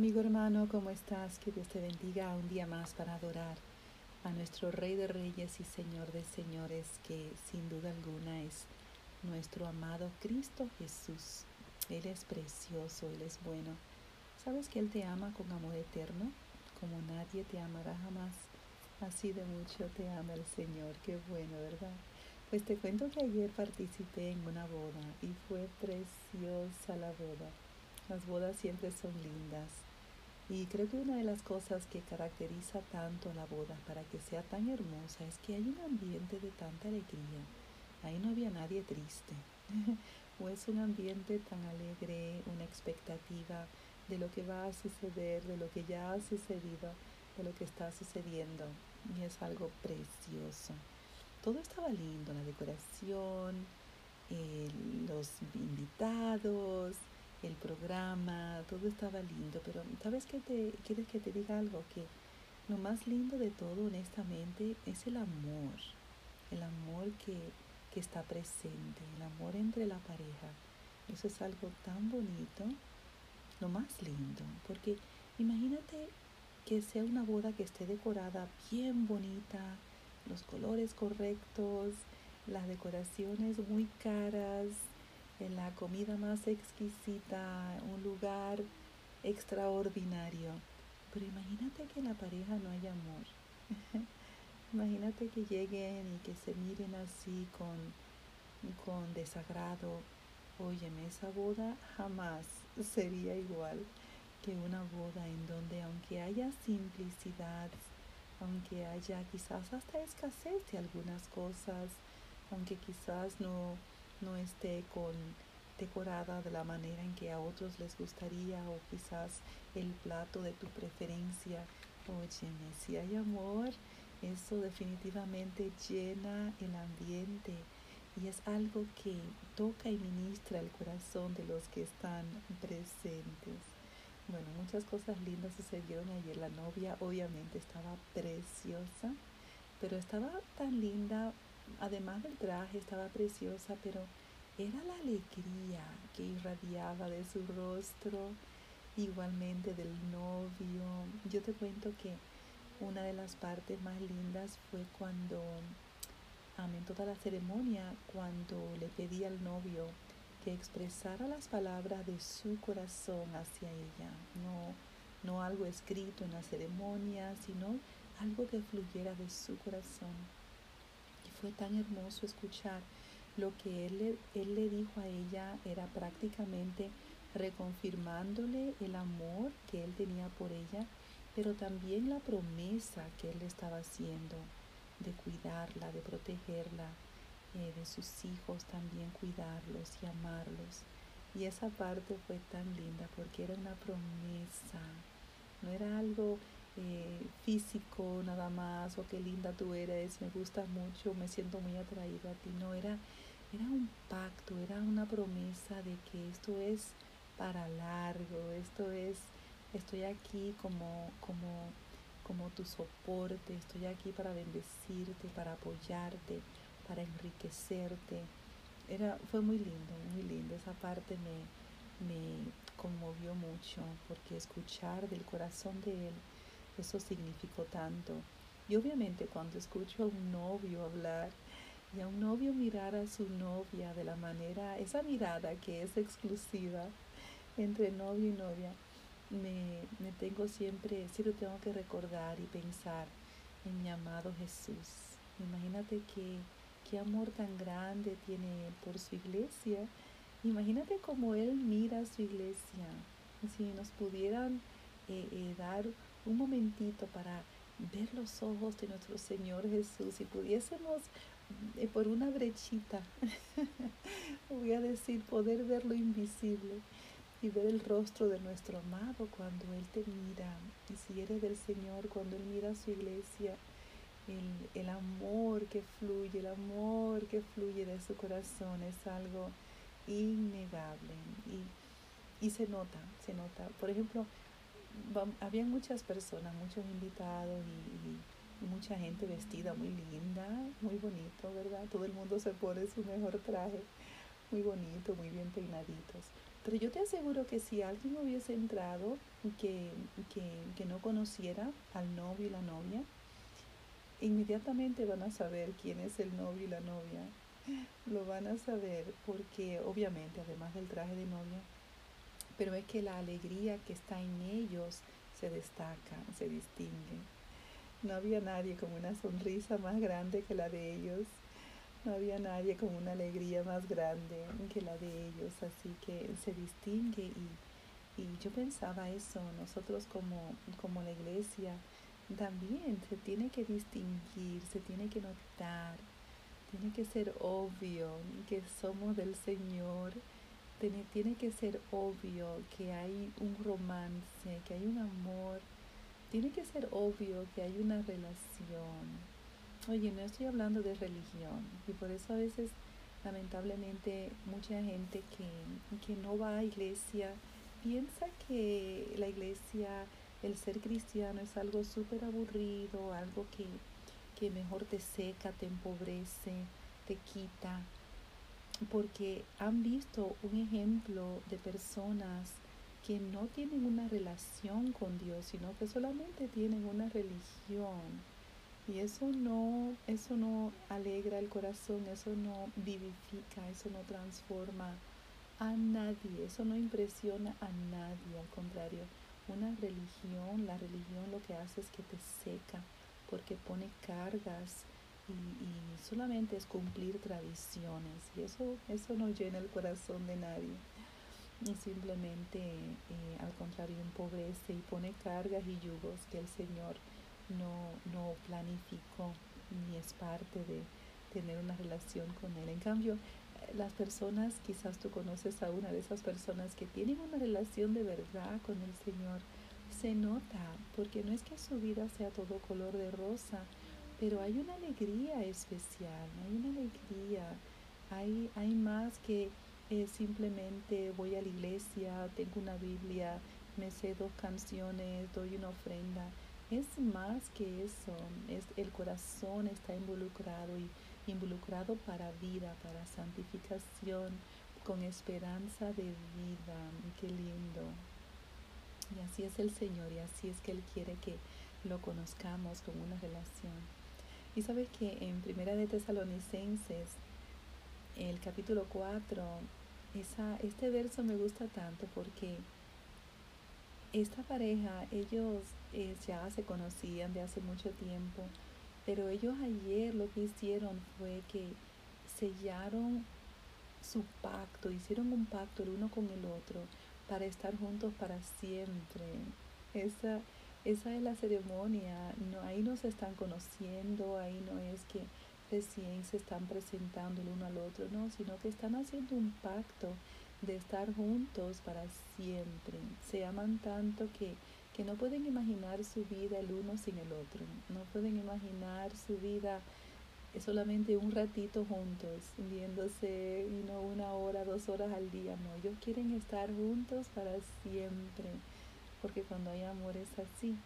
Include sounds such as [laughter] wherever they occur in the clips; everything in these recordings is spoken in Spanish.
amigo hermano, ¿cómo estás? Que Dios te bendiga un día más para adorar a nuestro Rey de Reyes y Señor de Señores, que sin duda alguna es nuestro amado Cristo Jesús. Él es precioso, Él es bueno. ¿Sabes que Él te ama con amor eterno? Como nadie te amará jamás. Así de mucho te ama el Señor. Qué bueno, ¿verdad? Pues te cuento que ayer participé en una boda y fue preciosa la boda. Las bodas siempre son lindas. Y creo que una de las cosas que caracteriza tanto la boda para que sea tan hermosa es que hay un ambiente de tanta alegría. Ahí no había nadie triste. [laughs] o es un ambiente tan alegre, una expectativa de lo que va a suceder, de lo que ya ha sucedido, de lo que está sucediendo. Y es algo precioso. Todo estaba lindo, la decoración, los invitados, el programa, todo estaba lindo, pero ¿sabes qué te quieres que te diga algo? Que lo más lindo de todo, honestamente, es el amor, el amor que, que está presente, el amor entre la pareja. Eso es algo tan bonito, lo más lindo, porque imagínate que sea una boda que esté decorada bien bonita, los colores correctos, las decoraciones muy caras, la comida más exquisita, un lugar extraordinario. Pero imagínate que en la pareja no hay amor. [laughs] imagínate que lleguen y que se miren así con, con desagrado. Óyeme, esa boda jamás [laughs] sería igual que una boda en donde aunque haya simplicidad, aunque haya quizás hasta escasez de algunas cosas, aunque quizás no no esté con decorada de la manera en que a otros les gustaría o quizás el plato de tu preferencia. Óyeme, si hay amor, eso definitivamente llena el ambiente y es algo que toca y ministra el corazón de los que están presentes. Bueno, muchas cosas lindas sucedieron ayer. La novia obviamente estaba preciosa, pero estaba tan linda además del traje, estaba preciosa, pero era la alegría que irradiaba de su rostro, igualmente del novio. Yo te cuento que una de las partes más lindas fue cuando, en toda la ceremonia, cuando le pedí al novio que expresara las palabras de su corazón hacia ella, no, no algo escrito en la ceremonia, sino algo que fluyera de su corazón fue tan hermoso escuchar lo que él le, él le dijo a ella era prácticamente reconfirmándole el amor que él tenía por ella, pero también la promesa que él le estaba haciendo de cuidarla, de protegerla, eh, de sus hijos también cuidarlos y amarlos. Y esa parte fue tan linda porque era una promesa, no era algo eh, físico nada más o qué linda tú eres, me gusta mucho, me siento muy atraído a ti. No, era, era un pacto, era una promesa de que esto es para largo, esto es, estoy aquí como, como, como tu soporte, estoy aquí para bendecirte, para apoyarte, para enriquecerte. Era, fue muy lindo, muy lindo. Esa parte me, me conmovió mucho porque escuchar del corazón de él eso significó tanto. Y obviamente cuando escucho a un novio hablar y a un novio mirar a su novia de la manera, esa mirada que es exclusiva entre novio y novia, me, me tengo siempre, siempre tengo que recordar y pensar en mi amado Jesús. Imagínate que qué amor tan grande tiene por su iglesia. Imagínate cómo Él mira a su iglesia. Si nos pudieran eh, eh, dar un momentito para ver los ojos de nuestro Señor Jesús y pudiésemos eh, por una brechita, [laughs] voy a decir, poder ver lo invisible y ver el rostro de nuestro amado cuando Él te mira. Y si eres del Señor, cuando Él mira a su iglesia, el, el amor que fluye, el amor que fluye de su corazón es algo innegable. Y, y se nota, se nota. Por ejemplo, había muchas personas, muchos invitados y, mucha gente vestida muy linda, muy bonito, ¿verdad? Todo el mundo se pone su mejor traje, muy bonito, muy bien peinaditos. Pero yo te aseguro que si alguien hubiese entrado que, que, que no conociera al novio y la novia, inmediatamente van a saber quién es el novio y la novia. Lo van a saber porque obviamente, además del traje de novia, pero es que la alegría que está en ellos se destaca, se distingue. No había nadie con una sonrisa más grande que la de ellos. No había nadie con una alegría más grande que la de ellos. Así que se distingue y, y yo pensaba eso, nosotros como, como la iglesia también se tiene que distinguir, se tiene que notar, tiene que ser obvio que somos del Señor tiene, que ser obvio que hay un romance, que hay un amor, tiene que ser obvio que hay una relación. Oye, no estoy hablando de religión y por eso a veces lamentablemente mucha gente que, que no va a iglesia piensa que la iglesia, el ser cristiano es algo súper aburrido, algo que, que mejor te seca, te empobrece, te quita porque han visto un ejemplo de personas que no tienen una relación con Dios, sino que solamente tienen una religión. Y eso no, eso no alegra el corazón, eso no vivifica, eso no transforma a nadie, eso no impresiona a nadie, al contrario, una religión, la religión lo que hace es que te seca, porque pone cargas y, solamente es cumplir tradiciones y eso, eso no llena el corazón de nadie. Y simplemente, eh, al contrario, empobrece y pone cargas y yugos que el Señor no, no planificó ni es parte de tener una relación con Él. En cambio, las personas, quizás tú conoces a una de esas personas que tienen una relación de verdad con el Señor, se nota, porque no es que su vida sea todo color de rosa, pero hay una alegría especial, hay una alegría, hay, hay más que eh, simplemente voy a la iglesia, tengo una Biblia, me sé dos canciones, doy una ofrenda. Es más que eso, es, el corazón está involucrado y involucrado para vida, para santificación, con esperanza de vida. Qué lindo. Y así es el Señor y así es que Él quiere que lo conozcamos con una relación. Y sabes que en Primera de Tesalonicenses, el capítulo 4, esa, este verso me gusta tanto porque esta pareja, ellos eh, ya se conocían de hace mucho tiempo, pero ellos ayer lo que hicieron fue que sellaron su pacto, hicieron un pacto el uno con el otro para estar juntos para siempre. Esa, esa es la ceremonia, no, ahí no se están conociendo, ahí no es que recién se están presentando el uno al otro, no, sino que están haciendo un pacto de estar juntos para siempre. Se aman tanto que, que no pueden imaginar su vida el uno sin el otro, no pueden imaginar su vida solamente un ratito juntos, viéndose you una hora, dos horas al día, no, ellos quieren estar juntos para siempre porque cuando hay amor es así.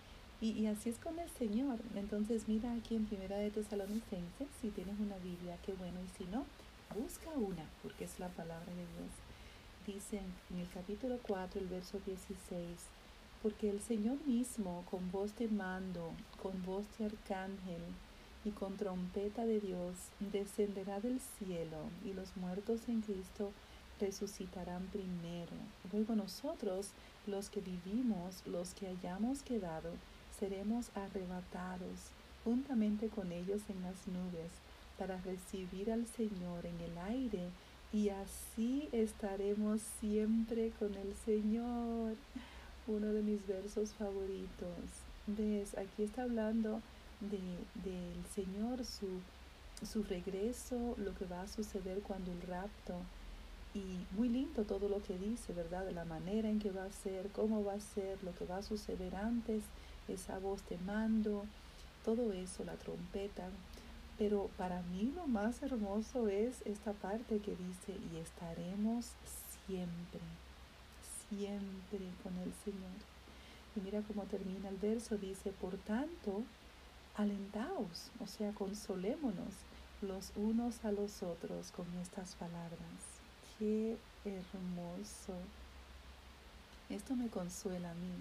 Y, así es con el Señor. Entonces mira aquí en Primera de Tesalonicenses, si tienes una Biblia, qué bueno, y si no, busca una, porque es la palabra de Dios. Dice en el capítulo 4, el verso 16, porque el Señor mismo, con voz de mando, con voz de arcángel y con trompeta de Dios, descenderá del cielo, y los muertos en Cristo resucitarán primero. Luego nosotros, los que vivimos, los que hayamos quedado, seremos arrebatados juntamente con ellos en las nubes para recibir al Señor en el aire y así estaremos siempre con el Señor. Uno de mis versos favoritos. ¿Ves? Aquí está hablando de, del Señor, su, su regreso, lo que va a suceder cuando el rapto y muy lindo todo lo que dice, ¿verdad? De la manera en que va a ser, cómo va a ser, lo que va a suceder antes, esa voz de mando, todo eso, la trompeta. Pero para mí lo más hermoso es esta parte que dice, y estaremos siempre, siempre con el Señor. Y mira cómo termina el verso, dice, por tanto, alentaos, o sea, consolémonos los unos a los otros con estas palabras qué hermoso Esto me consuela a mí.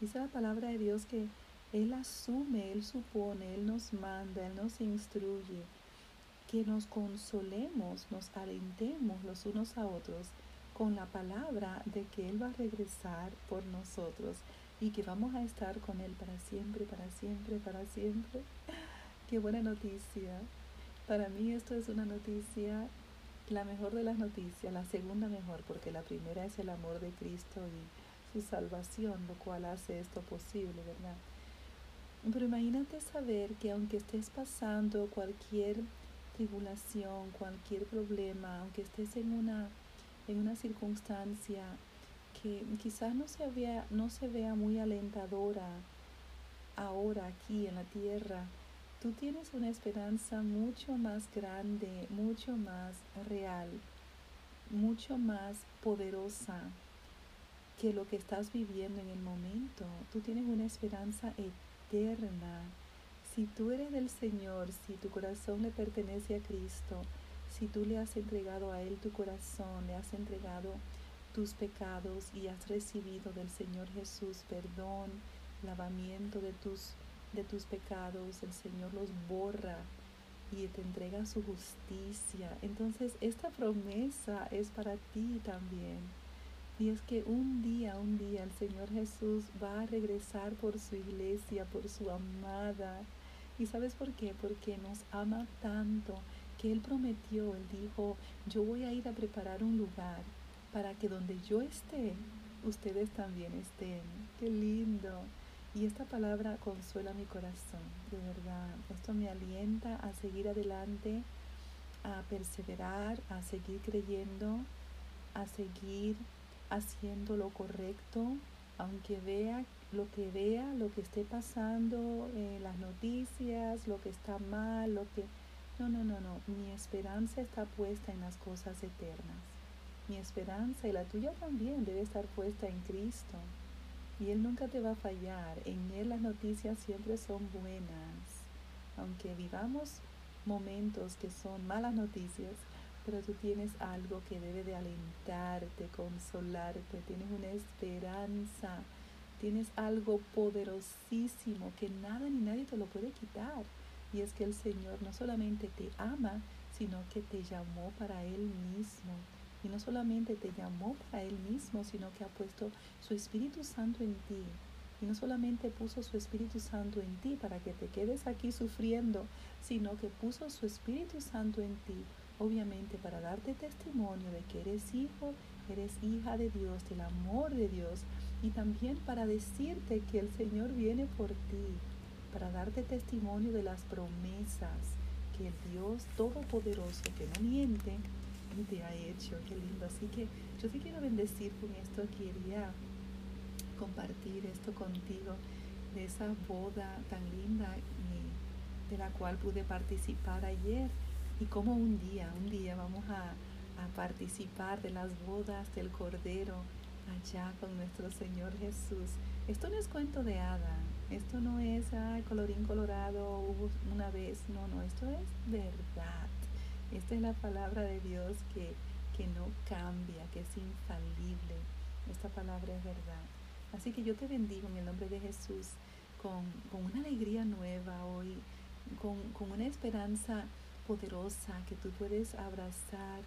Dice la palabra de Dios que Él asume, Él supone, Él nos manda, Él nos instruye, que nos consolemos, nos alentemos los unos a otros con la palabra de que Él va a regresar por nosotros y que vamos a estar con Él para siempre, para siempre, para siempre. [laughs] Qué buena noticia. Para mí esto es una noticia, la mejor de las noticias, la segunda mejor, porque la primera es el amor de Cristo y su salvación, lo cual hace esto posible, ¿verdad? Pero imagínate saber que aunque estés pasando cualquier tribulación, cualquier problema, aunque estés en una, en una circunstancia que quizás no se, vea, no se vea muy alentadora ahora aquí en la tierra, tú tienes una esperanza mucho más grande, mucho más real, mucho más poderosa que lo que estás viviendo en el momento. Tú tienes una esperanza eterna. Si tú eres del Señor, si tu corazón le pertenece a Cristo, si tú le has entregado a Él tu corazón, le has entregado tus pecados y has recibido del Señor Jesús perdón, lavamiento de tus, de tus pecados, el Señor los borra y te entrega su justicia. Entonces esta promesa es para ti también. Y es que un día, un día el Señor Jesús va a regresar por su iglesia, por su amada. ¿Y sabes por qué? Porque nos ama tanto que Él prometió, Él dijo, yo voy a ir a preparar un lugar para que donde yo esté, ustedes también estén. Qué lindo. Y esta palabra consuela mi corazón, de verdad. Esto me alienta a seguir adelante, a perseverar, a seguir creyendo, a seguir haciendo lo correcto, aunque vea lo que vea, lo que esté pasando, las noticias, lo que está mal, lo que... No, no, no, no. Mi esperanza está puesta en las cosas eternas. Mi esperanza y la tuya también debe estar puesta en Cristo. Y Él nunca te va a fallar. En Él las noticias siempre son buenas. Aunque vivamos momentos que son malas noticias, pero tú tienes algo que debe de alentarte, consolarte, tienes una esperanza, tienes algo poderosísimo que nada ni nadie te lo puede quitar. Y es que el Señor no solamente te ama, sino que te llamó para Él mismo. Y no solamente te llamó para Él mismo, sino que ha puesto su Espíritu Santo en ti. Y no solamente puso su Espíritu Santo en ti para que te quedes aquí sufriendo, sino que puso su Espíritu Santo en ti, obviamente para darte testimonio de que eres hijo, eres hija de Dios, del amor de Dios, y también para decirte que el Señor viene por ti, para darte testimonio de las promesas que el Dios Todopoderoso, que no miente, te ha hecho. Qué lindo. Así que yo te quiero bendecir con esto. Quería compartir esto contigo de esa boda tan linda de la cual pude participar ayer y como un día, un día vamos a, a participar de las bodas del Cordero allá con nuestro Señor Jesús. Esto no es cuento de hada, esto no es ay, colorín colorado una vez, no, no, esto es verdad. Esta es la palabra de Dios que, que no cambia, que es infalible. Esta palabra es verdad. Así que yo te bendigo en el nombre de Jesús con, con una alegría nueva hoy, con, con una esperanza poderosa que tú puedes abrazar.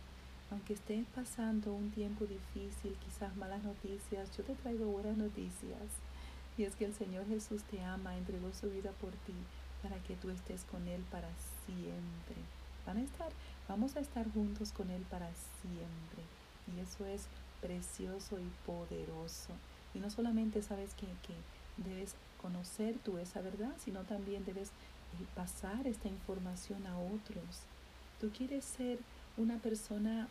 Aunque estés pasando un tiempo difícil, quizás malas noticias, yo te traigo buenas noticias. Y es que el Señor Jesús te ama, entregó su vida por ti para que tú estés con Él para siempre. Van a estar Vamos a estar juntos con Él para siempre. Y eso es precioso y poderoso. Y no solamente sabes que, debes conocer tú esa verdad, sino también debes eh, pasar esta información a otros. Tú quieres ser una persona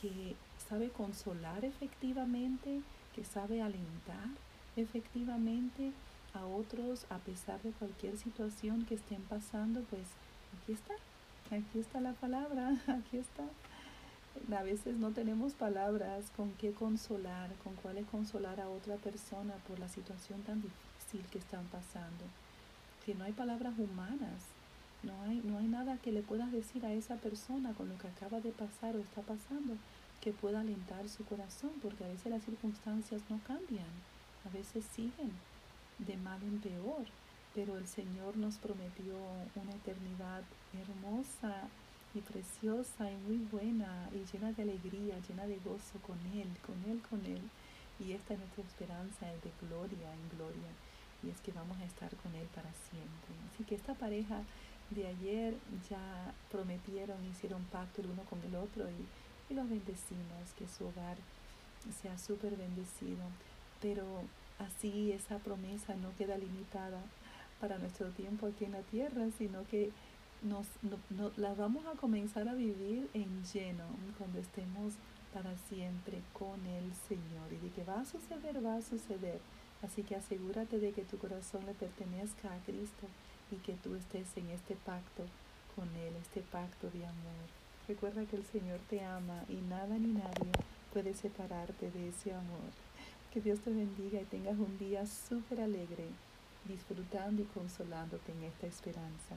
que sabe consolar efectivamente, que sabe alentar efectivamente a otros a pesar de cualquier situación que estén pasando, pues aquí está, Aquí está la palabra, [laughs] aquí está. A veces no tenemos palabras con qué consolar, con cuáles consolar a otra persona por la situación tan difícil que están pasando. Que no hay palabras humanas, no hay, no hay nada que le puedas decir a esa persona con lo que acaba de pasar o está pasando. que pueda alentar su corazón, porque a veces las circunstancias no cambian, a veces siguen de mal en peor, pero el Señor nos prometió una eternidad hermosa y preciosa y muy buena y llena de alegría, llena de gozo con Él, con Él, con Él. Y esta es nuestra esperanza, es de gloria en gloria. Y es que vamos a estar con Él para siempre. Así que esta pareja de ayer ya prometieron, hicieron pacto el uno con el otro y, y los bendecimos, que su hogar sea súper bendecido. Pero así esa promesa no queda limitada para nuestro tiempo aquí en la tierra, sino que nos, no, la vamos a comenzar a vivir en lleno cuando estemos para siempre con el Señor. Y de que va a suceder, va a suceder. Así que asegúrate de que tu corazón le pertenezca a Cristo y que tú estés en este pacto con Él, este pacto de amor. Recuerda que el Señor te ama y nada ni nadie puede separarte de ese amor. Que Dios te bendiga y tengas un día súper alegre, disfrutando y consolándote en esta esperanza.